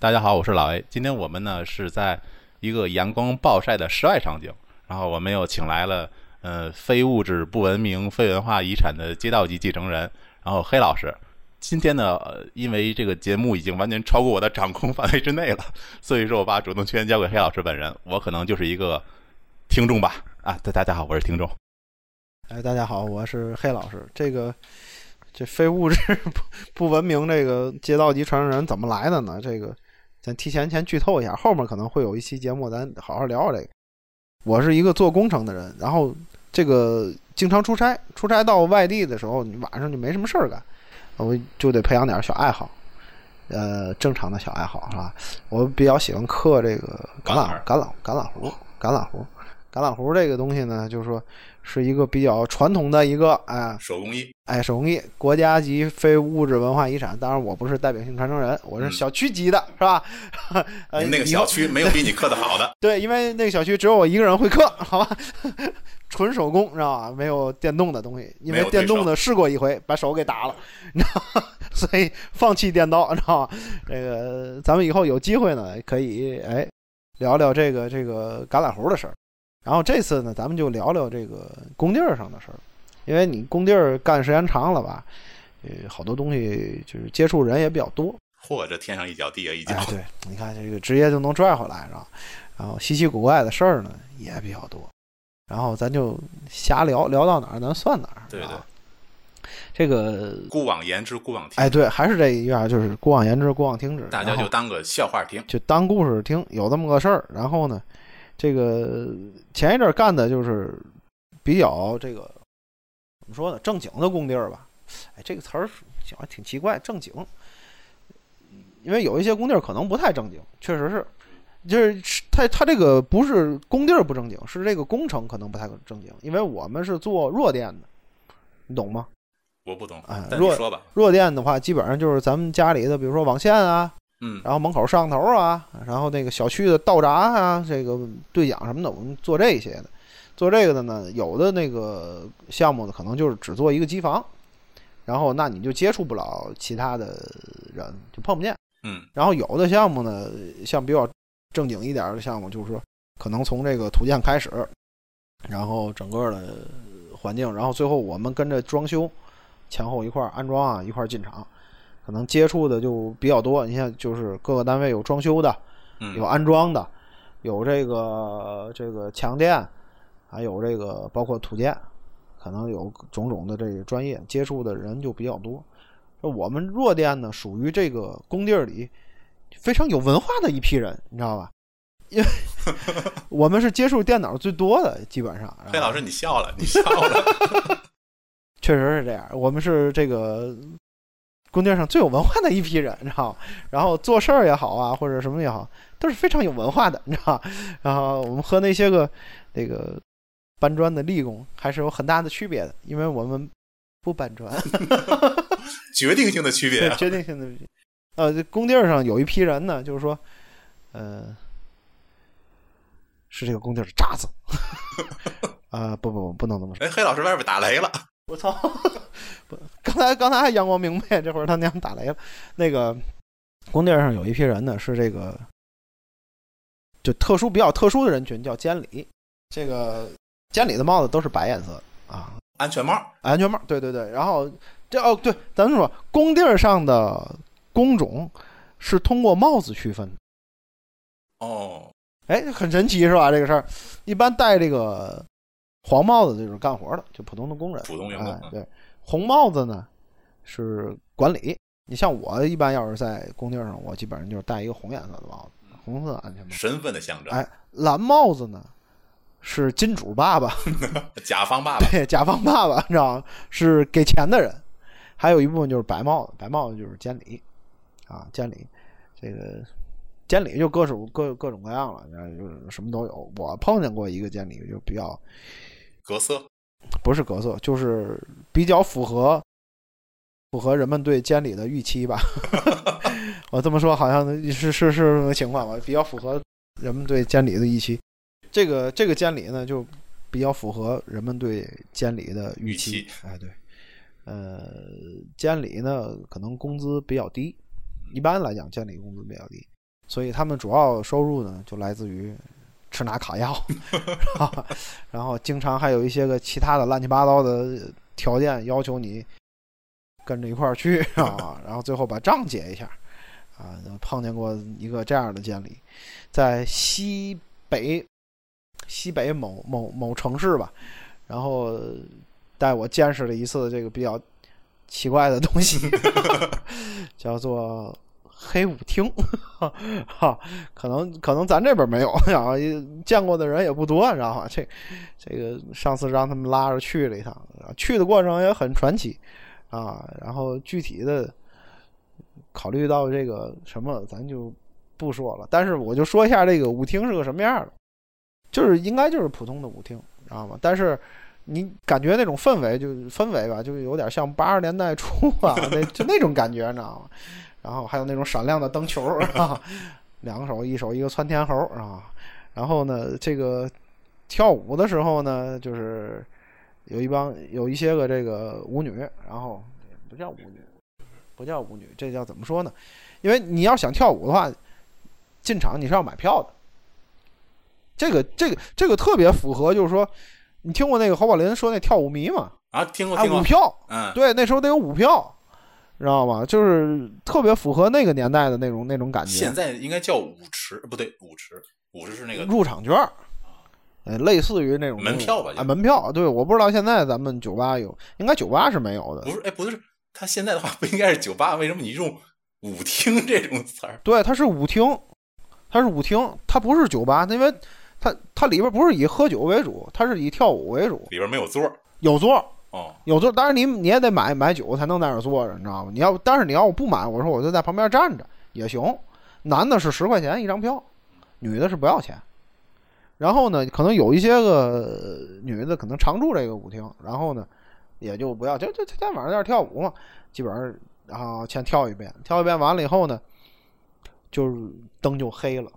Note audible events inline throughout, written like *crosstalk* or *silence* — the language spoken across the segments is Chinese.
大家好，我是老 A。今天我们呢是在一个阳光暴晒的室外场景，然后我们又请来了呃非物质不文明非文化遗产的街道级继承人，然后黑老师。今天呢，因为这个节目已经完全超过我的掌控范围之内了，所以说我把主动权交给黑老师本人，我可能就是一个听众吧。啊，大大家好，我是听众。哎，大家好，我是黑老师。这个这非物质 *laughs* 不不文明这个街道级传承人怎么来的呢？这个。咱提前先剧透一下，后面可能会有一期节目，咱好好聊聊这个。我是一个做工程的人，然后这个经常出差，出差到外地的时候，你晚上就没什么事儿干，我就得培养点小爱好，呃，正常的小爱好是吧？我比较喜欢刻这个橄榄橄榄橄榄核橄榄核橄榄核这个东西呢，就是说。是一个比较传统的一个哎手工艺哎手工艺国家级非物质文化遗产。当然我不是代表性传承人，我是小区级的，是吧？*laughs* 呃，那个小区没有比你刻的好的。*laughs* 对，因为那个小区只有我一个人会刻，好吧？*laughs* 纯手工，知道吧？没有电动的东西，因为电动的试过一回，把手给打了，你知道吗？所以放弃电刀，知道吧？这个咱们以后有机会呢，可以哎聊聊这个这个橄榄核的事儿。然后这次呢，咱们就聊聊这个工地儿上的事儿，因为你工地儿干时间长了吧，呃，好多东西就是接触人也比较多。嚯，这天上一脚地下一脚。对，你看这个职业就能拽回来，是吧？然后稀奇古怪的事儿呢也比较多。然后咱就瞎聊聊到哪儿，咱算哪儿。对对。这个姑妄言之，姑妄听。哎，对，还是这一样，就是姑妄言之，姑妄听之。大家就当个笑话听，就当故事听。有这么个事儿，然后呢？这个前一阵干的就是比较这个怎么说呢？正经的工地儿吧。哎，这个词儿讲的挺奇怪，正经。因为有一些工地儿可能不太正经，确实是，就是他他这个不是工地儿不正经，是这个工程可能不太正经。因为我们是做弱电的，你懂吗？我不懂。哎，弱说吧。弱电的话，基本上就是咱们家里的，比如说网线啊。嗯，然后门口摄像头啊，然后那个小区的道闸啊，这个对讲什么的，我们做这些的。做这个的呢，有的那个项目呢，可能就是只做一个机房，然后那你就接触不了其他的人，就碰不见。嗯，然后有的项目呢，像比较正经一点的项目，就是说可能从这个土建开始，然后整个的环境，然后最后我们跟着装修，前后一块安装啊，一块进场。可能接触的就比较多，你像就是各个单位有装修的，有安装的，有这个这个强电，还有这个包括土建，可能有种种的这个专业接触的人就比较多。我们弱电呢，属于这个工地里非常有文化的一批人，你知道吧？因为 *laughs* 我们是接触电脑最多的，基本上。黑老师，你笑了，你笑了，*laughs* 确实是这样。我们是这个。工地上最有文化的一批人，你知道吗？然后做事儿也好啊，或者什么也好，都是非常有文化的，你知道吗？然后我们和那些个那个搬砖的力工还是有很大的区别的，因为我们不搬砖，*laughs* 决定性的区别，决定性的。呃，工地上有一批人呢，就是说，呃，是这个工地的渣子。啊，*laughs* 不不不，不能这么说。哎，黑老师外边打雷了。我操！不，刚才刚才还阳光明媚，这会儿他娘打雷了。那个工地上有一批人呢，是这个就特殊比较特殊的人群，叫监理。这个监理的帽子都是白颜色啊，安全帽，安全帽。对对对。然后这哦，对，咱们说工地上的工种是通过帽子区分的。哦，哎，很神奇是吧？这个事儿，一般戴这个。黄帽子就是干活的，就普通的工人。普通员工。对，红帽子呢是管理。你像我一般要是在工地上，我基本上就是戴一个红颜色的帽子，红色安全帽。身份的象征。哎，蓝帽子呢是金主爸爸，*laughs* 甲方爸爸。对，甲方爸爸，你知道吗？是给钱的人。还有一部分就是白帽子，白帽子就是监理啊，监理。这个监理就各种各各种各样了，就是什么都有。我碰见过一个监理，就比较。格色不是格色，就是比较符合符合人们对监理的预期吧。*laughs* 我这么说好像是是是什么情况吧？比较符合人们对监理的预期。这个这个监理呢，就比较符合人们对监理的预预期。哎，对，呃，监理呢可能工资比较低，一般来讲监理工资比较低，所以他们主要收入呢就来自于吃拿卡药，*laughs* 然后经常还有一些个其他的乱七八糟的条件要求你跟着一块儿去啊，*laughs* 然后最后把账结一下啊。碰见过一个这样的监理，在西北西北某某某城市吧，然后带我见识了一次这个比较奇怪的东西，*laughs* 叫做黑舞厅，*laughs* 哈，可能可能咱这边没有，然后见过的人也不多，你知道吗？这这个上次让他们拉着去了一趟，去的过程也很传奇啊。然后具体的考虑到这个什么，咱就不说了。但是我就说一下这个舞厅是个什么样的，就是应该就是普通的舞厅，知道吗？但是你感觉那种氛围，就氛围吧，就有点像八十年代初啊，那就那种感觉，你知道吗？然后还有那种闪亮的灯球啊，*laughs* 两手一手一个窜天猴啊。然后呢，这个跳舞的时候呢，就是有一帮有一些个这个舞女，然后不叫舞女，不叫舞女，这叫怎么说呢？因为你要想跳舞的话，进场你是要买票的。这个这个这个特别符合，就是说，你听过那个侯宝林说那跳舞迷吗？啊，听过啊，听过舞，票，嗯，对，那时候得有舞票，知道吗？就是特别符合那个年代的那种那种感觉。现在应该叫舞池，不对，舞池，舞池是那个入场券儿，呃，类似于那种门票吧啊，门票。对，我不知道现在咱们酒吧有，应该酒吧是没有的不。是，哎，不是，他现在的话不应该是酒吧？为什么你用舞厅这种词儿？对，它是舞厅，它是舞厅，它不是酒吧，因为它它里边不是以喝酒为主，它是以跳舞为主，里边没有座儿有座儿。哦，有座，当然你你也得买买酒才能在那儿坐着，你知道吗？你要但是你要我不买，我说我就在旁边站着也行。男的是十块钱一张票，女的是不要钱。然后呢，可能有一些个女的可能常住这个舞厅，然后呢也就不要，就就天天晚上在那儿跳舞嘛，基本上然后先跳一遍，跳一遍完了以后呢，就是灯就黑了，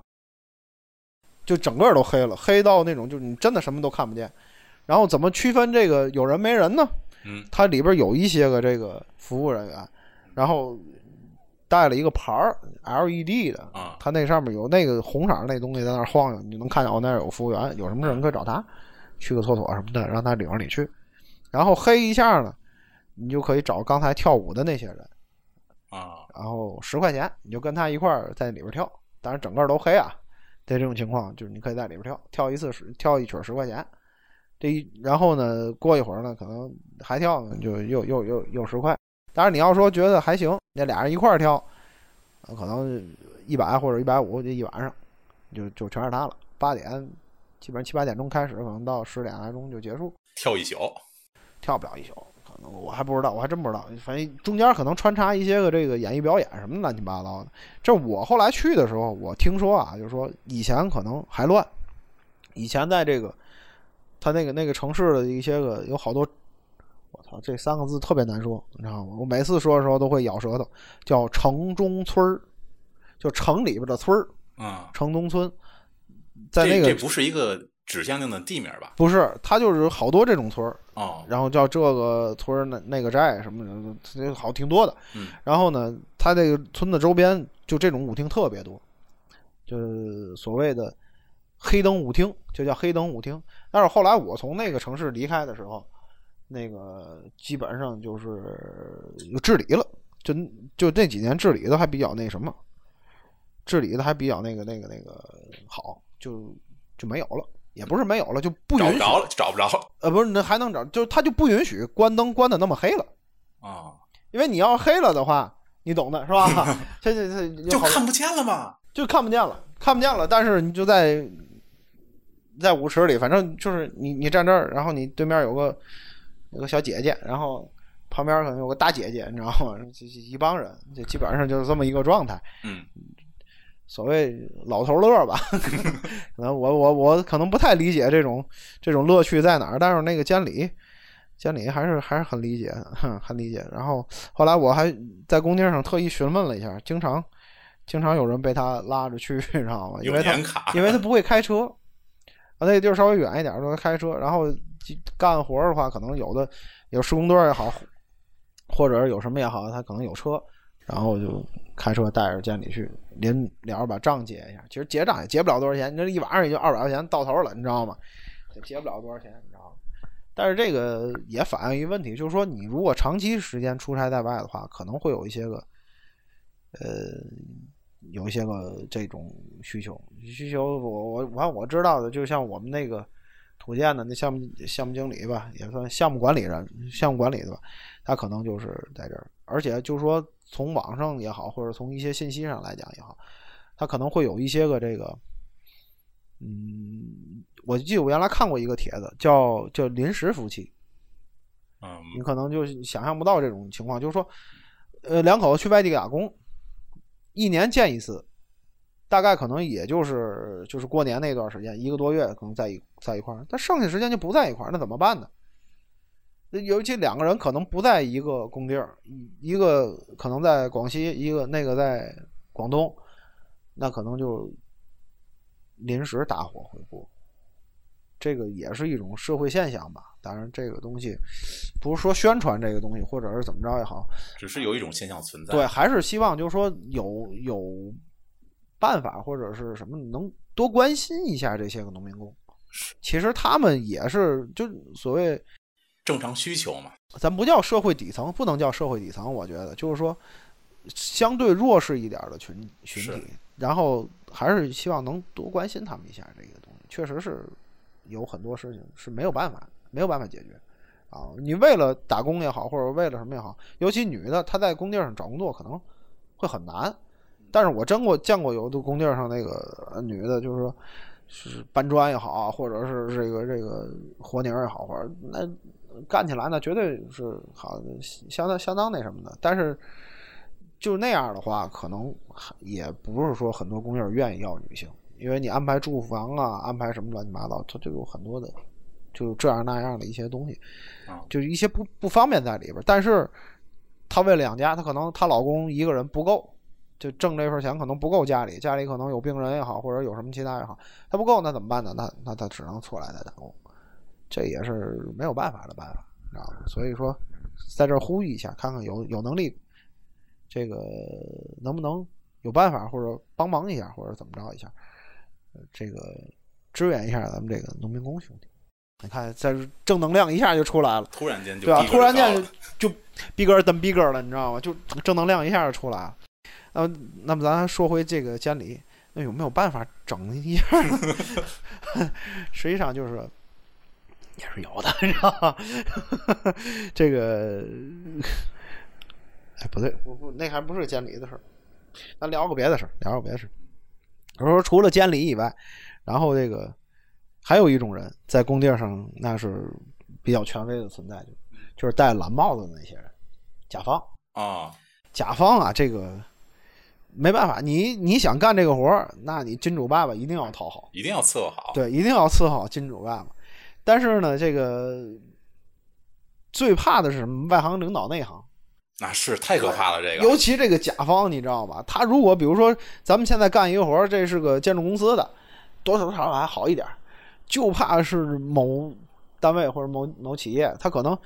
就整个都黑了，黑到那种就是你真的什么都看不见。然后怎么区分这个有人没人呢？嗯，它里边有一些个这个服务人员，然后带了一个牌儿 LED 的，啊，它那上面有那个红色儿那东西在那晃悠，你能看见哦，那儿有服务员，有什么事儿你可以找他，去个厕所什么的，让他领着你去。然后黑一下呢，你就可以找刚才跳舞的那些人，啊，然后十块钱你就跟他一块儿在里边跳，当然整个都黑啊。在这种情况，就是你可以在里边跳，跳一次十跳一曲儿十块钱。这一然后呢，过一会儿呢，可能还跳呢，就又又又又十块。当然你要说觉得还行，那俩人一块儿跳，呃可能一百或者一百五这一晚上，就就全是他了。八点基本上七八点钟开始，可能到十点来钟就结束，跳一宿，跳不了一宿。可能我还不知道，我还真不知道。反正中间可能穿插一些个这个演艺表演什么乱七八糟的。这我后来去的时候，我听说啊，就是说以前可能还乱，以前在这个他那个那个城市的一些个有好多，我操，这三个字特别难说，你知道吗？我每次说的时候都会咬舌头，叫城中村儿，就城里边的村儿，啊，城中村，在那个这这不是一个指向性的地名吧？不是，它就是好多这种村儿，哦，然后叫这个村儿那那个寨什么的，这好挺多的。嗯然后呢，它这个村子周边就这种舞厅特别多，就是所谓的黑灯舞厅，就叫黑灯舞厅。但是后来我从那个城市离开的时候，那个基本上就是有治理了，就就那几年治理的还比较那什么，治理的还比较那个那个那个好，就就没有了。也不是没有了，就不允许找不着了，找不着了呃，不是，那还能找，就是他就不允许关灯关的那么黑了，啊，因为你要黑了的话，你懂的是吧？*laughs* 这这这就看不见了嘛。就看不见了，看不见了。但是你就在在舞池里，反正就是你你站这儿，然后你对面有个有个小姐姐，然后旁边可能有个大姐姐，你知道吗？*laughs* 这这一帮人，就基本上就是这么一个状态。嗯，所谓老头乐吧，*laughs* 可能我我我可能不太理解这种这种乐趣在哪儿，但是那个监理监理还是还是很理解，哼，*laughs* 很理解。然后后来我还在工地上特意询问了一下，经常经常有人被他拉着去，你知道吗？因为他因为他不会开车，啊，那个地儿稍微远一点都开车，然后干活的话，可能有的有施工队也好，或者有什么也好，他可能有车，然后就开车带着监理去，临了把账结一下。其实结账也结不了多少钱，你这一晚上也就二百块钱到头了，你知道吗？也结不了多少钱，你知道吗？但是这个也反映一个问题，就是说你如果长期时间出差在外的话，可能会有一些个，呃，有一些个这种需求。需求我我我我知道的，就像我们那个土建的那项目项目经理吧，也算项目管理人，项目管理的吧，他可能就是在这儿，而且就是说从网上也好，或者从一些信息上来讲也好，他可能会有一些个这个，嗯。我记得我原来看过一个帖子，叫叫临时夫妻。嗯，你可能就想象不到这种情况，就是说，呃，两口子去外地打工，一年见一次，大概可能也就是就是过年那段时间，一个多月可能在一在一块儿，但剩下时间就不在一块儿，那怎么办呢？尤其两个人可能不在一个工地儿，一个可能在广西，一个那个在广东，那可能就临时打伙回国。这个也是一种社会现象吧。当然，这个东西不是说宣传这个东西，或者是怎么着也好，只是有一种现象存在。对，还是希望就是说有有办法或者是什么能多关心一下这些个农民工。其实他们也是就所谓正常需求嘛。咱不叫社会底层，不能叫社会底层。我觉得就是说相对弱势一点的群群体，然后还是希望能多关心他们一下这个东西。确实是。有很多事情是没有办法，没有办法解决，啊，你为了打工也好，或者为了什么也好，尤其女的，她在工地上找工作可能会很难。但是我真过见过有的工地上那个女的，就是说是搬砖也好，或者是这个这个活泥也好，或者那干起来那绝对是好，相当相当那什么的。但是就那样的话，可能也不是说很多工地愿意要女性。因为你安排住房啊，安排什么乱七八糟，它就有很多的，就这样那样的一些东西，就一些不不方便在里边。但是，她为了养家，她可能她老公一个人不够，就挣这份钱可能不够家里，家里可能有病人也好，或者有什么其他也好，她不够那怎么办呢？那那她只能出来再打工，这也是没有办法的办法，知道吗？所以说，在这呼吁一下，看看有有能力，这个能不能有办法，或者帮忙一下，或者怎么着一下。这个支援一下咱们这个农民工兄弟，你看，在正能量一下就出来了，突然间就对啊，突然间就逼格登逼格了，你知道吗？就正能量一下就出来了。那那么咱说回这个监理，那有没有办法整一下？*laughs* 实际上就是也是有的，你知道吗？*laughs* 这个哎，不对，不不，那还不是监理的事儿，咱聊个别的事儿，聊个别的事儿。我说，除了监理以外，然后这个还有一种人在工地上，那是比较权威的存在，就就是戴蓝帽子的那些人，甲方啊，甲方啊，这个没办法，你你想干这个活儿，那你金主爸爸一定要讨好，一定要伺候好，对，一定要伺候好金主爸爸。但是呢，这个最怕的是什么？外行领导内行。那是太可怕了，这个尤其这个甲方，你知道吧？他如果比如说咱们现在干一个活这是个建筑公司的，多多少少还好一点，就怕是某单位或者某某企业，他可能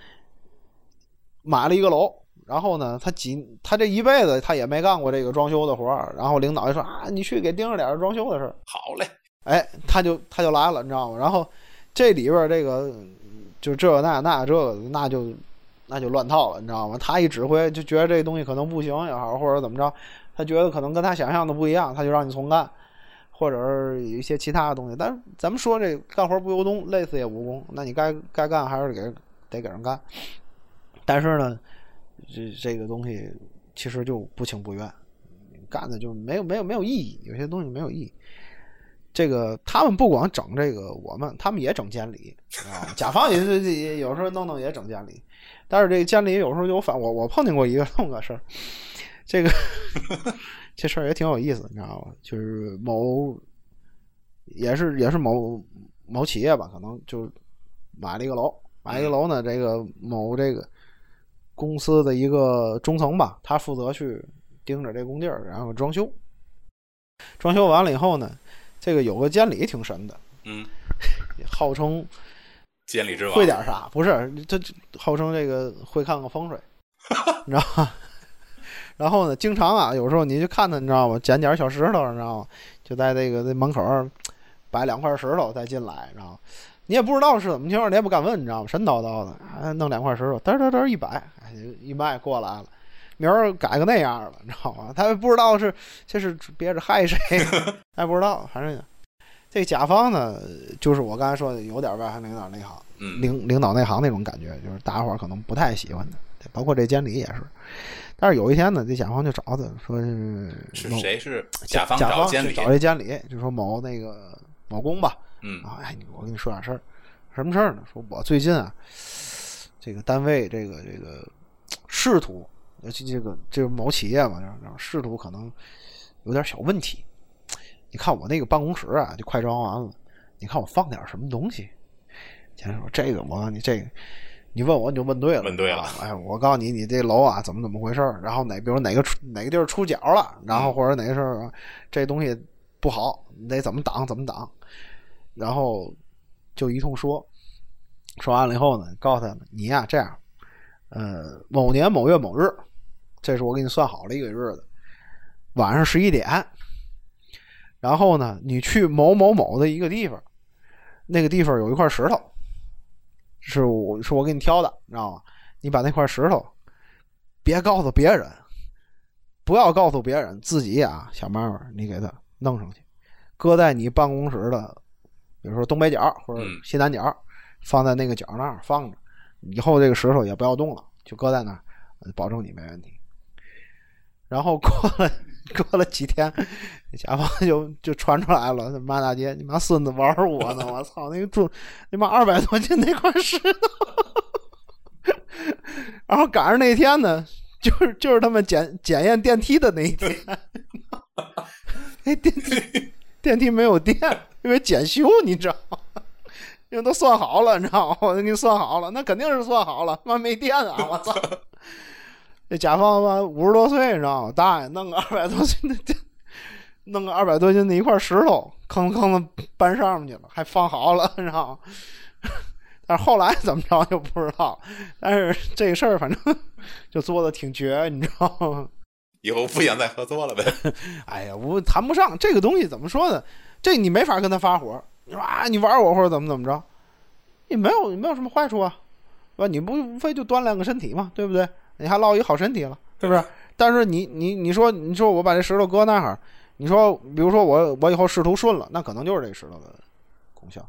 买了一个楼，然后呢，他几他这一辈子他也没干过这个装修的活然后领导就说啊，你去给盯着点装修的事好嘞，哎，他就他就来了，你知道吗？然后这里边这个就这那那这个那就。那就乱套了，你知道吗？他一指挥就觉得这东西可能不行也好，或者怎么着，他觉得可能跟他想象的不一样，他就让你重干，或者是有一些其他的东西。但是咱们说这干活不由衷，累死也无功。那你该该干还是给得给人干。但是呢，这这个东西其实就不情不愿，干的就没有没有没有意义，有些东西没有意义。这个他们不光整这个我们，他们也整监理啊，甲方也是也有时候弄弄也整监理。但是这监理有时候就反我，我碰见过一个这么个事儿，这个 *laughs* 这事儿也挺有意思，你知道吗？就是某也是也是某某企业吧，可能就买了一个楼，买一个楼呢，这个某这个公司的一个中层吧，他负责去盯着这工地儿，然后装修。装修完了以后呢，这个有个监理挺神的嗯，*laughs* 号称监理之王会点啥？不是，这这号称这个会看看风水，*laughs* 你知道吗？*laughs* 然后呢，经常啊，有时候你去看他，你知道吗？捡点小石头，你知道吗？就在那个那门口儿摆两块石头再进来，你知道吗？你也不知道是怎么情况，你也不敢问，你知道吗？神叨叨的，啊，弄两块石头，嘚嘚嘚一摆，哎，一卖过来了。明儿改个那样了，你知道吗？他也不知道是这是憋着害谁，*laughs* 他也不知道。反正这甲方呢，就是我刚才说的，有点外行领导内行，嗯，领领导内行那种感觉，就是大家伙儿可能不太喜欢的，包括这监理也是。但是有一天呢，这甲方就找他说是是谁是甲方甲方去监理？找这监理，就说某那个某工吧，嗯啊，哎，我跟你说点事儿，什么事儿呢？说我最近啊，这个单位这个这个仕途，尤其这个这个某企业嘛，然后仕途可能有点小问题。你看我那个办公室啊，就快装完了，你看我放点什么东西？先生说这个，我告诉你这个。你问我你就问对了，问对了啊哎，我告诉你，你这楼啊怎么怎么回事儿？然后哪比如哪个出哪个地儿出角了，然后或者哪个事儿啊这东西不好，你得怎么挡怎么挡，然后就一通说，说完了以后呢，告诉他你呀这样，呃，某年某月某日，这是我给你算好了一个日子，晚上十一点，然后呢，你去某某某的一个地方，那个地方有一块石头，是我是我给你挑的，你知道吗？你把那块石头别告诉别人，不要告诉别人，自己啊想办法你给它弄上去，搁在你办公室的，比如说东北角或者嗯西南角，放在那个角那儿放着，以后这个石头也不要动了，就搁在那儿，保证你没问题。然后过了 *laughs* 过了几天，甲方就就传出来了，骂大街，你妈孙子玩我呢！我操，那个重，你妈二百多斤那块石头。然后赶上那天呢，就是就是他们检检验电梯的那一天，那电梯电梯没有电，因为检修，你知道吗？因为都算好了，你知道吗？我给你算好了，那肯定是算好了，妈没电啊！我操！这甲方吧五十多岁，你知道吗？大爷弄个二百多斤的电，弄个二百多斤的一块石头，吭吭的搬上面去了，还放好了，你知道吗？*laughs* 但是后来怎么着就不知道。但是这事儿反正就做的挺绝，你知道吗？以后不想再合作了呗。*laughs* 哎呀，我谈不上这个东西，怎么说呢？这你没法跟他发火。你说啊，你玩我或者怎么怎么着，也没有没有什么坏处啊，对吧？你不无非就锻炼个身体嘛，对不对？你还落一好身体了，是不是？但是你你你说你说我把这石头搁那儿，你说比如说我我以后仕途顺了，那可能就是这石头的功效。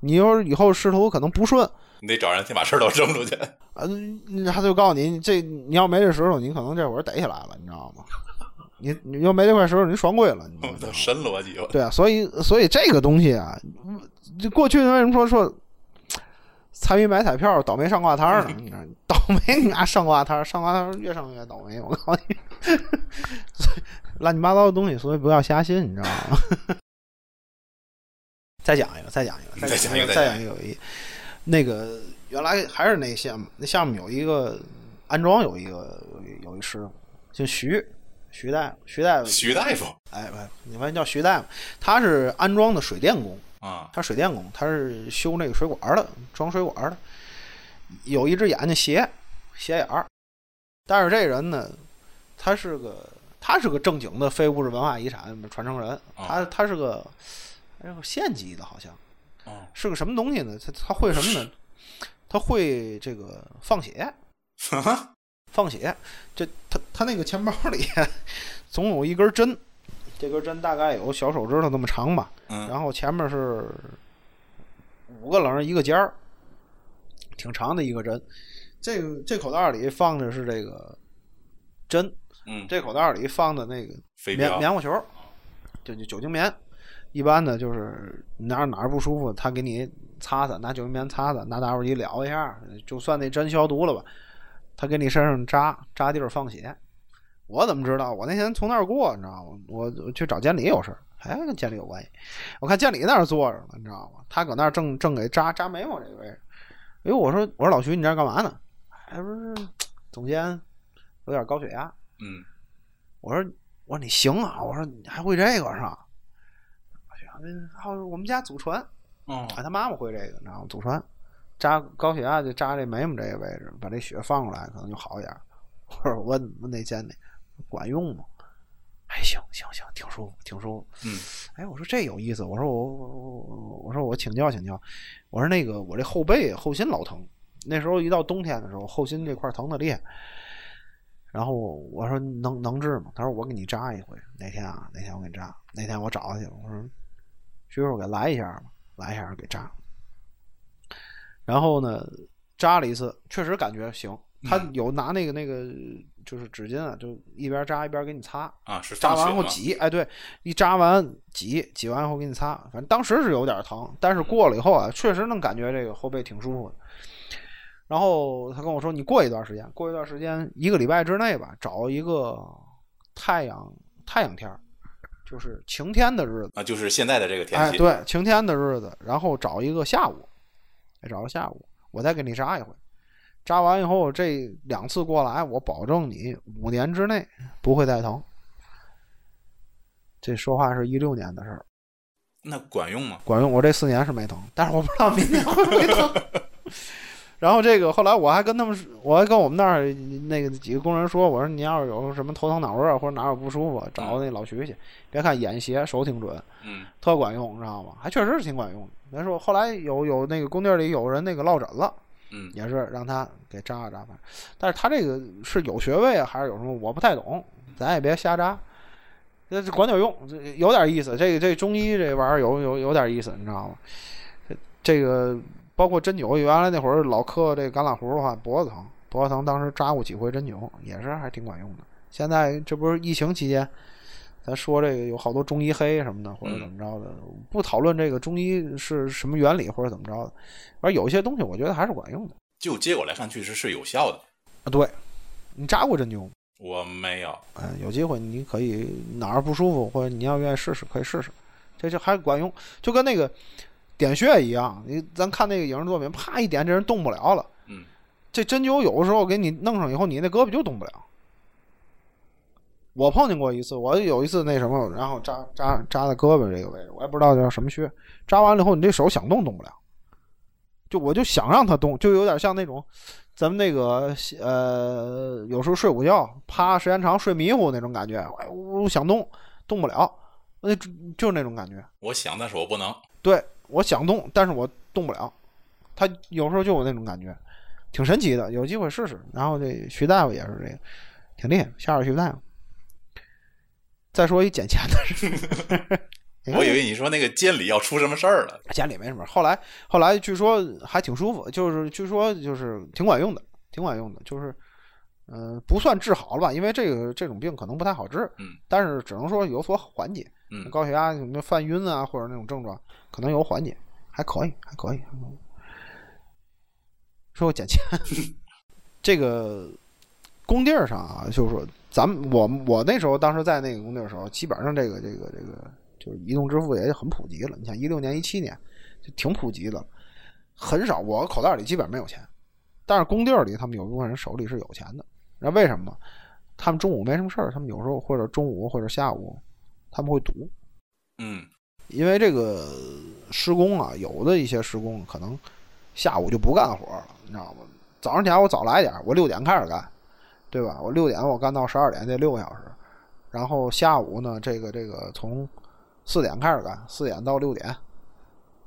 你要是以后仕途可能不顺，你得找人先把石头扔出去。嗯，他就告诉你，这你要没这石头，你可能这会儿逮起来了，你知道吗？你你要没这块石头，你爽鬼了，你知道吗？*laughs* 神逻辑，对啊，所以所以这个东西啊，这过去为什么说说财迷买彩票，倒霉上挂摊儿呢？倒霉你妈上挂摊儿，上挂摊儿越上越倒霉。我告诉你，*laughs* 所以乱七八糟的东西，所以不要瞎信，你知道吗？*laughs* 再讲一个，再讲一个，再讲一个再再讲讲一个，有一那个原来还是那项目，那项目有一个安装有一个有一有一师傅姓徐，徐大夫，徐大夫，徐大夫。哎不，你们叫徐大夫，他是安装的水电工，啊，他水电工，他是修那个水管的，装水管的，有一只眼睛斜斜眼儿，但是这人呢，他是个他是个正经的非物质文化遗产传承人，哦。他他是个县级的，好像哦，是个什么东西呢？他他会什么呢？他会这个放血，放血，这他他那个钱包里 *laughs* 总有一根针，这根针大概有小手指头那么长吧，嗯，然后前面是五个棱儿一个尖儿，挺长的一个针。这个这口袋里放的是这个针，嗯，这口袋里放的那个棉棉花球，就就酒精棉。一般的就是哪儿哪儿不舒服，他给你擦擦，拿酒精棉擦擦，拿打火机燎一下，就算那针消毒了吧。他给你身上扎扎地儿放血，我怎么知道？我那天从那儿过，你知道吗？我我去找监理有事儿，哎，跟监理有关系。我看监理那儿坐着呢，你知道吗？他搁那儿正正给扎扎眉毛这个位置。哎，我说我说老徐，你这儿干嘛呢？哎，不是总监有点高血压。嗯，我说我说你行啊，我说你还会这个是吧？我说我们家祖传，哦啊，他妈妈会这个，你知道吗？祖传扎高血压就扎这眉毛这个位置，把这血放出来，可能就好一点儿。*laughs* 我说我问问那监理管用吗？哎，行行行，挺舒服，挺舒服。嗯，哎，我说这有意思，我说我我我我说我请教请教，我说那个我这后背后心老疼，那时候一到冬天的时候，后心这块儿疼的厉害。然后我说能能治吗？他说我给你扎一回，哪天啊？哪天我给你扎？那天我找他去了，我说徐师傅给来一下吧，来一下给扎。然后呢，扎了一次，确实感觉行。他有拿那个那个就是纸巾啊，就一边扎一边给你擦，啊，是扎完后挤，哎，对，一扎完挤，挤完以后给你擦。反正当时是有点疼，但是过了以后啊，确实能感觉这个后背挺舒服的。然后他跟我说，你过一段时间，过一段时间，一个礼拜之内吧，找一个太阳太阳天儿，就是晴天的日子，啊，就是现在的这个天气哎，气。对，晴天的日子，然后找一个下午，哎，找个下午，我再给你扎一回。扎完以后，这两次过来，我保证你五年之内不会再疼。这说话是一六年的事儿，那管用吗？管用。我这四年是没疼，但是我不知道明年会不会疼。*laughs* 然后这个后来我还跟他们说，我还跟我们那儿那个几个工人说，我说你要是有什么头疼脑热或者哪有不舒服，找那老徐去。别看眼斜手挺准，嗯特管用，你知道吗？还确实是挺管用的。咱说后来有有那个工地里有人那个落枕了，嗯也是让他给扎了扎吧。但是他这个是有穴位啊，还是有什么？我不太懂，咱也别瞎扎。这这管点用，这有点意思。这个这中医这玩意儿有有有点意思，你知道吗？这这个包括针灸，原来那会儿老磕这橄榄核的话，脖子疼，脖子疼，当时扎过几回针灸，也是还挺管用的。现在这不是疫情期间，咱说这个有好多中医黑什么的，或者怎么着的，不讨论这个中医是什么原理或者怎么着的，而有一些东西我觉得还是管用的就结果来看，确实是有效的。啊。对，你扎过针灸吗？我没有，嗯，有机会你可以哪儿不舒服，或者你要愿意试试，可以试试，这就还管用，就跟那个点穴一样。你咱看那个影视作品，啪一点，这人动不了了。嗯，这针灸有的时候给你弄上以后，你那胳膊就动不了。我碰见过一次，我有一次那什么，然后扎扎扎在胳膊这个位置，我也不知道叫什么穴。扎完了以后，你这手想动动不了，就我就想让它动，就有点像那种咱们那个呃，有时候睡午觉，趴时间长睡迷糊那种感觉，哎，呜想动动不了，那就就是那种感觉。我想，但是我不能。对我想动，但是我动不了。他有时候就有那种感觉，挺神奇的，有机会试试。然后这徐大夫也是这个，挺厉害，下边徐大夫。再说一捡钱的事，*laughs* 我以为你说那个监理要出什么事儿了。监里没什么。后来后来据说还挺舒服，就是据说就是挺管用的，挺管用的，就是嗯、呃不算治好了吧，因为这个这种病可能不太好治，嗯，但是只能说有所缓解。嗯高血压什么犯晕啊，或者那种症状，可能有缓解，还可以，还可以。说我捡钱，*laughs* *laughs* 这个工地儿上啊，就是说咱们我我那时候当时在那个工地儿的时候，基本上这个这个这个就是移动支付也很普及了。你像一六年、一七年就挺普及的，很少我口袋里基本没有钱，但是工地儿里他们有部分人手里是有钱的。那为什么呢？他们中午没什么事儿，他们有时候或者中午或者下午他们会赌，嗯因为这个施工啊，有的一些施工可能下午就不干活了，你知道吗？早上起来我早来点儿，我六点开始干，对吧？我六点我干到十二点，这六个小时。然后下午呢，这个这个从四点开始干，四点到六点，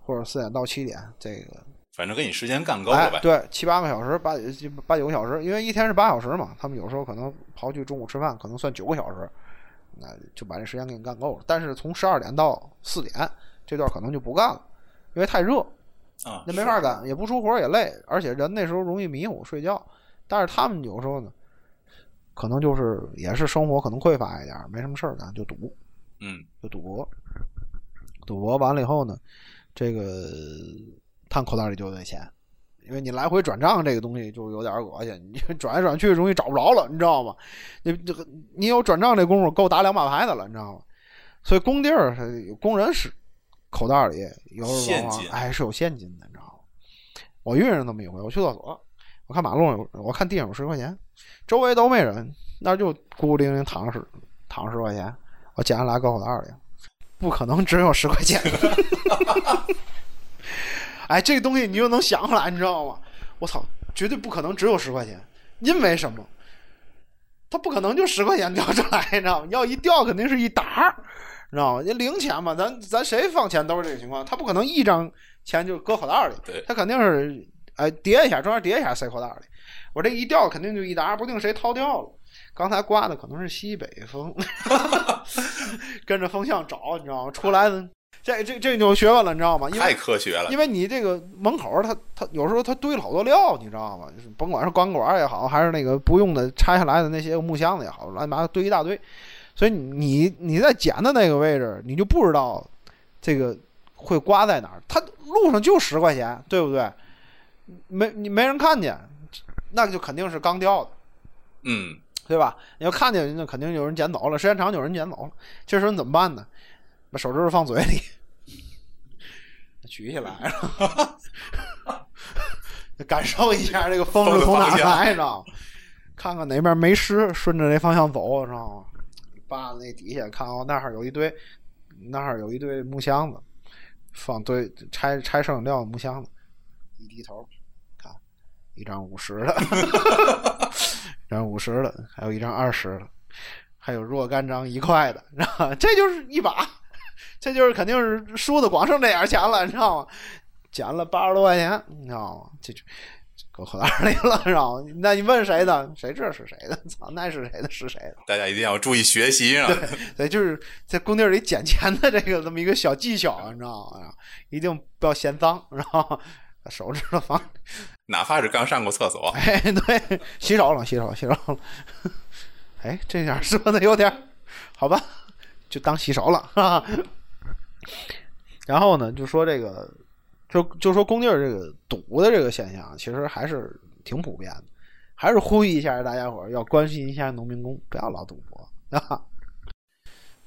或者四点到七点，这个反正跟你时间干够了呗。，哎对，七八个小时，八八九个小时，因为一天是八小时嘛，他们有时候可能刨去中午吃饭，可能算九个小时，那就把这时间给你干够了。但是从十二点到四点这段可能就不干了，因为太热，啊，那没法干，也不出活也累，而且人那时候容易迷糊睡觉。但是他们有时候呢，可能就是也是生活可能匮乏一点，没什么事儿干就赌，嗯就赌博，赌博完了以后呢，这个 *silence* 他口袋里就有点钱，因为你来回转账这个东西就有点恶心，你 *laughs* 转来转去容易找不着了，你知道吗？你这个你有转账这功夫够打两把牌的了，你知道吗？所以工地儿工人是口袋里有现金哎是有现金的，你知道吗？我遇上那么一回，我去厕所，我看马路上有，我看地上有十块钱，周围都没人，那就孤孤零零躺十躺十块钱，我捡下来搁口袋里，不可能只有十块钱。*laughs* 哎，这个东西你就能想出来，你知道吗？我操，绝对不可能只有十块钱，因为什么？它不可能就十块钱掉出来，你知道吗？要一掉肯定是一沓儿，你知道吗？那零钱嘛，咱咱谁放钱都是这个情况，他不可能一张钱就搁口袋里，对他肯定是哎叠一下，中间叠一下塞口袋里。我这一掉肯定就一沓，不定谁掏掉了。刚才刮的可能是西北风，*laughs* 跟着风向找，你知道吗？出来的这这这就有学问了，你知道吗？因太科学了因。为你这个门口儿它它有时候它堆了好多料，你知道吗？就是甭管是钢管儿也好，还是那个不用的拆下来的那些木箱子也好，乱七八糟堆一大堆。所以你你在捡的那个位置，你就不知道这个会刮在哪儿。它路上就十块钱，对不对？没你没人看见，那就肯定是刚掉的。嗯，对吧？你要看见，那肯定有人捡走了，时间长就有人捡走了。这时候你怎么办呢？把手指头放嘴里，*laughs* 举起来，*laughs* 感受一下这个风是从哪来，你 *laughs* 知道吗？看看哪边没湿，顺着这方向走，知道吗？扒那底下看哦，那儿有一堆，那儿有一堆木箱子，放堆拆拆剩料的木箱子，一低头看，一张五十的。*laughs* 一张五十的，还有一张二十的，还有若干张一块的？*laughs* 这就是一把，这就是肯定是输的光剩这点钱了，你知道吗？捡了八十多块钱，你知道吗？这就搁口袋里了，知道吗？那你问谁的？谁知道是谁的？*laughs* 操，那是谁的？是谁的？大家一定要注意学习啊！对，就是在工地里捡钱的这个这么一个小技巧，你知道吗？一定不要嫌脏，然后手指头放 *laughs* 哪怕是刚上过厕所，哎，对，洗手了，洗手，洗手了。哎，这点说的有点，好吧，就当洗手了哈。然后呢，就说这个，就就说工地儿这个堵的这个现象，其实还是挺普遍的，还是呼吁一下大家伙儿要关心一下农民工，不要老赌博啊。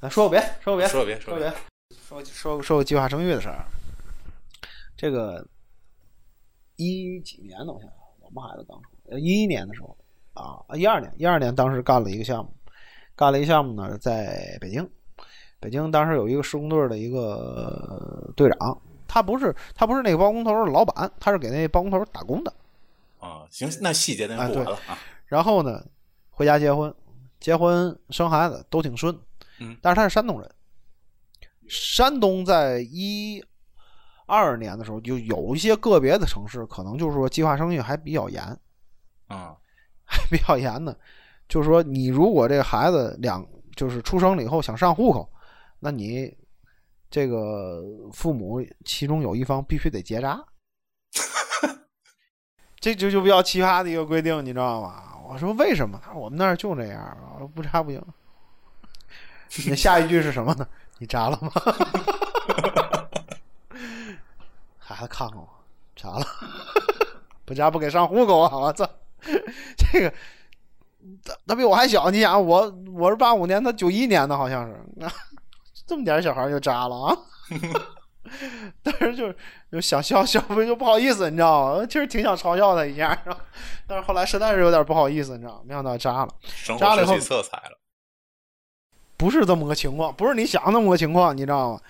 那说个别，说个别，说个别说别，说说说个计划生育的事儿。这个一几年的，我想想，我们孩子刚出，呃，一一年的时候啊，一二年，一二年当时干了一个项目，干了一个项目呢，在北京，北京当时有一个施工队的一个队长，他不是他不是那个包工头的老板，他是给那包工头打工的。啊，行，那细节咱不管了啊。然后呢，回家结婚，结婚生孩子都挺顺，嗯，但是他是山东人，山东在一二年的时候，就有一些个别的城市，可能就是说计划生育还比较严，啊，*laughs* 还比较严呢。就是说，你如果这个孩子两就是出生了以后想上户口，那你这个父母其中有一方必须得结扎，*laughs* 这就就比较奇葩的一个规定，你知道吗？我说为什么？他说我们那儿就这样。我说不扎不行。*laughs* 那下一句是什么呢？你扎了吗？孩子看看我，扎了，*laughs* 不扎不给上户口啊！我操，这个他他比我还小，你想我我是八五年，他九一年的，好像是，那这么点小孩就扎了啊！*laughs* 但是就就想笑笑不就不好意思，你知道吗？其实挺想嘲笑他一下，*laughs* 但是后来实在是有点不好意思，你知道吗？没想到扎了，扎了以后失去色彩了。不是这么个情况，不是你想那么个情况，你知道吗？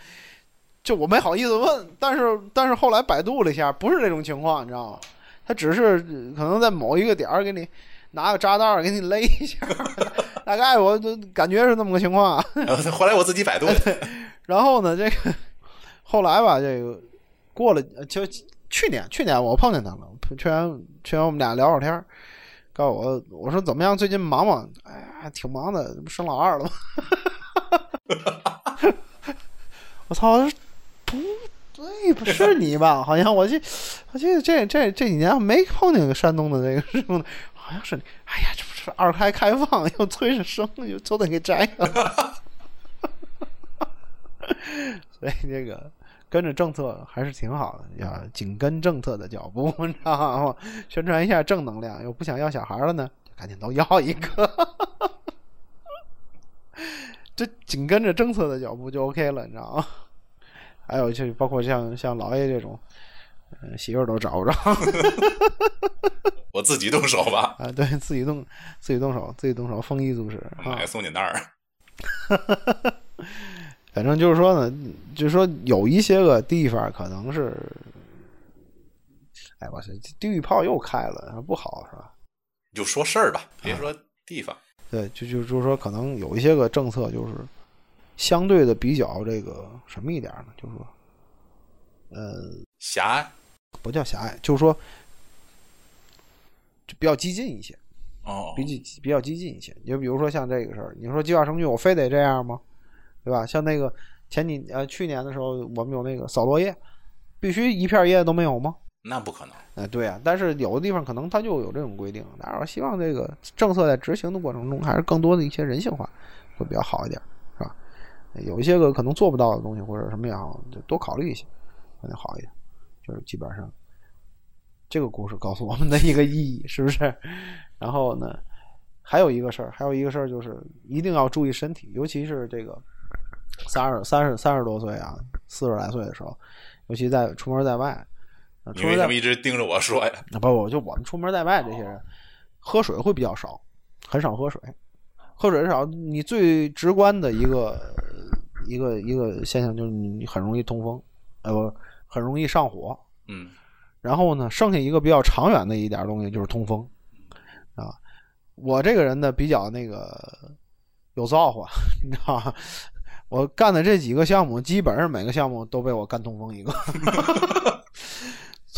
就我没好意思问，但是但是后来百度了一下，不是这种情况，你知道吗？他只是呃可能在某一个点儿给你拿个扎带儿给你勒一下，*laughs* 大概我就感觉是这么个情况啊。后后来我自己百度的，*laughs* 然后呢，这个后来吧，这个过了就去年，去年我碰见他了，去年去年我们俩聊会儿天儿，告诉我我说怎么样，最近忙吗？哎呀，挺忙的，这不生老二了吗？*laughs* 我操！对，不是你吧？好像我记，我记得这这这几年没碰见个山东的那个什么的，好像是你。哎呀，这不是二胎开放又催着生，又都得给摘了。*laughs* 所以这个跟着政策还是挺好的，要紧跟政策的脚步，你知道吗？宣传一下正能量，又不想要小孩了呢，就赶紧都要一个。*laughs* 这紧跟着政策的脚步就 OK 了，你知道吗？还有就包括像像老爷这种，呃，媳妇儿都找不着 *laughs* 我自己动手吧，啊，对自己动自己动手，自己动手，丰衣足食啊买。个松紧带儿。*laughs* 反正就是说呢，就是说有一些个地方可能是哎，我这地狱炮又开了，不好是吧？就说事儿吧，别说地方。对，就就就是说，可能有一些个政策就是相对的比较这个什么一点呢？就是说，呃，狭隘不叫狭隘，就是说就比较激进一些，哦，比较比较激进一些。你就比如说像这个事儿，你说计划生育，我非得这样吗？对吧？像那个前几呃去年的时候，我们有那个扫落叶，必须一片叶都没有吗？那不可能。哎，对啊，但是有的地方可能它就有这种规定。但是，我希望这个政策在执行的过程中，还是更多的一些人性化，会比较好一点？有一些个可能做不到的东西或者什么也好，就多考虑一些，可能好一点。就是基本上，这个故事告诉我们的一个意义，是不是？*laughs* 然后呢，还有一个事儿，还有一个事儿就是一定要注意身体，尤其是这个三十三十三十多岁啊，四十来岁的时候，尤其在出门在外。你为什么一直盯着我说呀？不不，就我们出门在外这些人，喝水会比较少，很少喝水，喝水少，你最直观的一个一个一个现象就是你很容易通风，呃不，很容易上火。嗯。然后呢，剩下一个比较长远的一点东西就是通风，啊，我这个人呢比较那个有造化，*laughs* 你知道吗？我干的这几个项目，基本上每个项目都被我干通风一个。*laughs*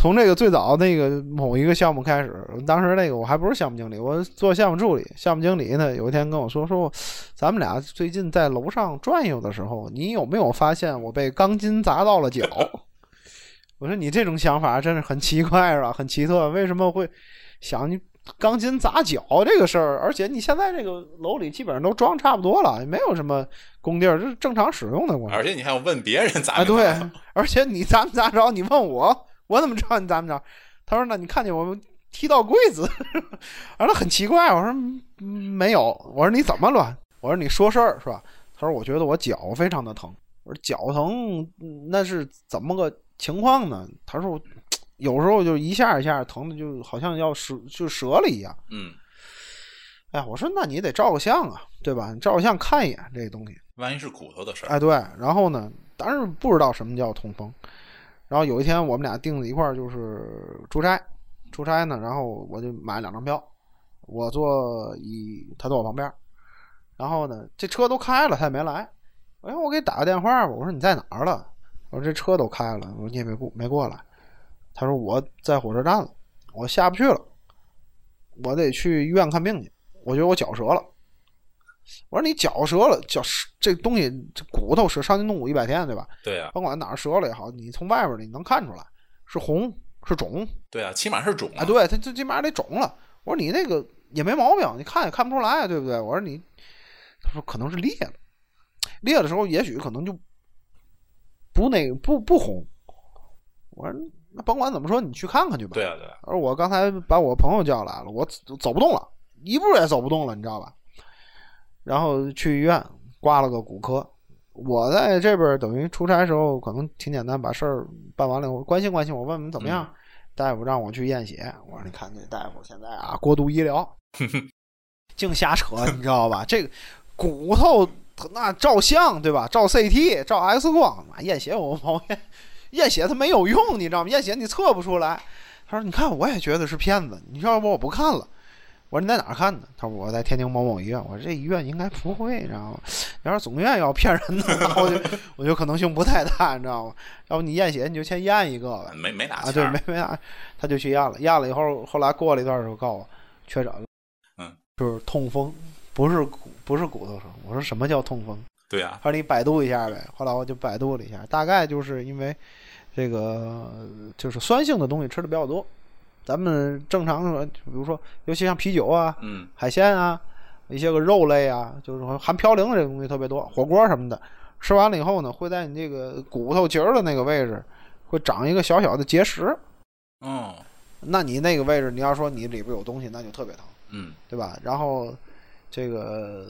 从这个最早那个某一个项目开始，当时那个我还不是项目经理，我做项目助理。项目经理呢，有一天跟我说：“说咱们俩最近在楼上转悠的时候，你有没有发现我被钢筋砸到了脚？” *laughs* 我说：“你这种想法真是很奇怪，是吧？很奇特，为什么会想你钢筋砸脚这个事儿？而且你现在这个楼里基本上都装差不多了，也没有什么工地儿，这是正常使用的工。而且你还要问别人砸？对，而且你砸没砸着？你问我。”我怎么知道你咋么着？他说：“那你看见我们踢到柜子？” *laughs* 完了很奇怪。我说：“没有。”我说：“你怎么了？”我说：“你说事儿是吧？”他说：“我觉得我脚非常的疼。”我说：“脚疼那是怎么个情况呢？”他说：“有时候就一下一下疼的，就好像要折就折了一样。”嗯。哎，我说：“那你得照个相啊，对吧？你照个相看一眼这东西，万一是骨头的事儿。”哎，对。然后呢，当然不知道什么叫痛风。然后有一天，我们俩定在一块儿，就是出差。出差呢，然后我就买了两张票，我坐一，他坐我旁边。然后呢，这车都开了，他也没来。哎，我给打个电话吧，我说你在哪儿了？我说这车都开了，我说你也没过没过来。他说我在火车站了，我下不去了，我得去医院看病去。我觉得我脚折了。我说你脚折了，脚这东西这骨头是伤筋动骨一百天，对吧？对呀，甭管哪儿折了也好，你从外边你能看出来是红是肿。对啊，起码是肿啊。对，它最起码得肿了。我说你那个也没毛病，你看也看不出来，对不对？我说你，他说可能是裂了，裂的时候也许可能就不那个不不红。我说那甭管怎么说，你去看看去吧。对啊，对。而我刚才把我朋友叫来了，我走不动了，一步也走不动了，你知道吧？然后去医院挂了个骨科，我在这边等于出差的时候可能挺简单，把事儿办完了我关心关心我，问问怎么样。大夫让我去验血，我说你看这大夫现在啊过度医疗，*laughs* 净瞎扯，你知道吧？这个骨头那照相对吧？照 CT、照 X 光，验血我毛验验血它没有用，你知道吗？验血你测不出来。他说你看我也觉得是骗子，你要不我不看了。我说你在哪儿看的？他说我在天津某某医院。我说这医院应该不会，你知道吗？要是总院要骗人的话，我就 *laughs* 我觉得可能性不太大，你知道吗？要不你验血你就先验一个呗。没没拿啊？对，没没拿，他就去验了。验了以后，后来过了一段时候，告诉我确诊了。嗯，就是痛风，不是骨不是骨头疼。我说什么叫痛风？对呀。他说你百度一下呗。后来我就百度了一下，大概就是因为这个就是酸性的东西吃的比较多。咱们正常说，比如说，尤其像啤酒啊、海鲜啊、一些个肉类啊，就是说含嘌呤的这个东西特别多，火锅什么的，吃完了以后呢，会在你这个骨头节儿的那个位置，会长一个小小的结石。哦，那你那个位置，你要说你里边有东西，那就特别疼，嗯，对吧？然后这个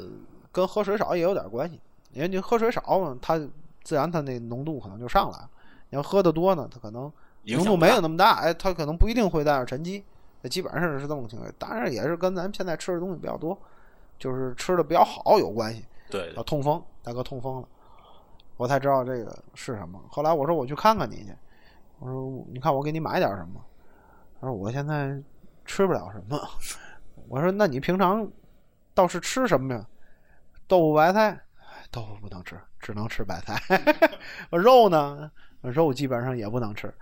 跟喝水少也有点关系，因为你喝水少嘛，它自然它那浓度可能就上来了。你要喝的多呢，它可能。浓度没有那么大，哎，它可能不一定会带着沉积，那基本上是这种情况。当然也是跟咱们现在吃的东西比较多，就是吃的比较好有关系。对，叫痛风，大哥痛风了，我才知道这个是什么。后来我说我去看看你去，我说你看我给你买点什么，他说我现在吃不了什么。我说那你平常倒是吃什么呀？豆腐白菜，豆腐不能吃，只能吃白菜。*laughs* 我肉呢？肉基本上也不能吃。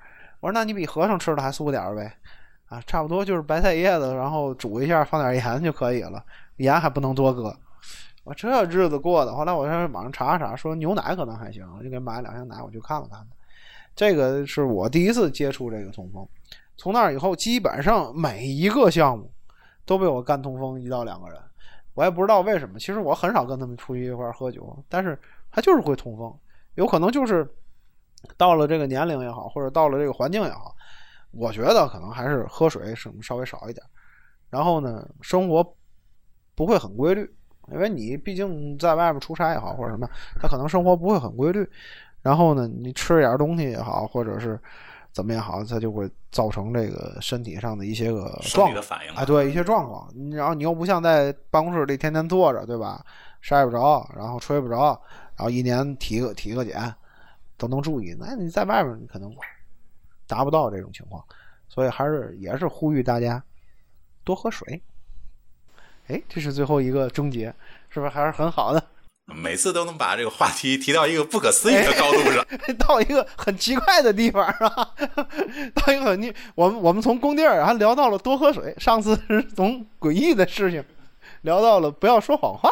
我说那你比和尚吃的还素点儿呗？啊，差不多就是白菜叶子，然后煮一下，放点盐就可以了，盐还不能多搁。我这日子过的，后来我在网上查查，说牛奶可能还行，我就给买了两箱奶，我去看了看。这个是我第一次接触这个通风，从那以后，基本上每一个项目都被我干通风一到两个人，我也不知道为什么。其实我很少跟他们出去一块喝酒，但是他就是会通风，有可能就是到了这个年龄也好，或者到了这个环境也好。我觉得可能还是喝水什么稍微少一点，然后呢，生活不会很规律，因为你毕竟在外面出差也好或者什么，他可能生活不会很规律。然后呢，你吃点东西也好，或者是怎么也好，它就会造成这个身体上的一些个状反应啊，对一些状况。然后你又不像在办公室里天天坐着，对吧？晒不着，然后吹不着，然后一年体个体个检都能注意。那你在外面你可能。达不到这种情况，所以还是也是呼吁大家多喝水。哎，这是最后一个终结，是不是还是很好的？*laughs* 每次都能把这个话题提到一个不可思议的高度上，到一个很奇怪的地方啊！*laughs* 到一个你我们我们从工地儿还聊到了多喝水，上次是从诡异的事情聊到了不要说谎话。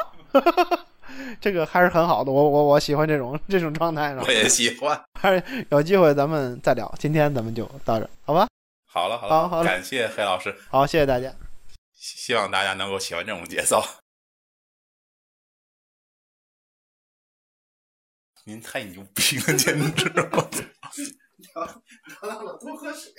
这个还是很好的，我我我喜欢这种这种状态。我也喜欢。*laughs* 还是有机会咱们再聊。今天咱们就到这，好吧？好了好了，好，感谢黑老师。好，谢谢大家。希望大家能够喜欢这种节奏。您太牛逼了，简直！我操！*laughs* 聊聊到了多喝水。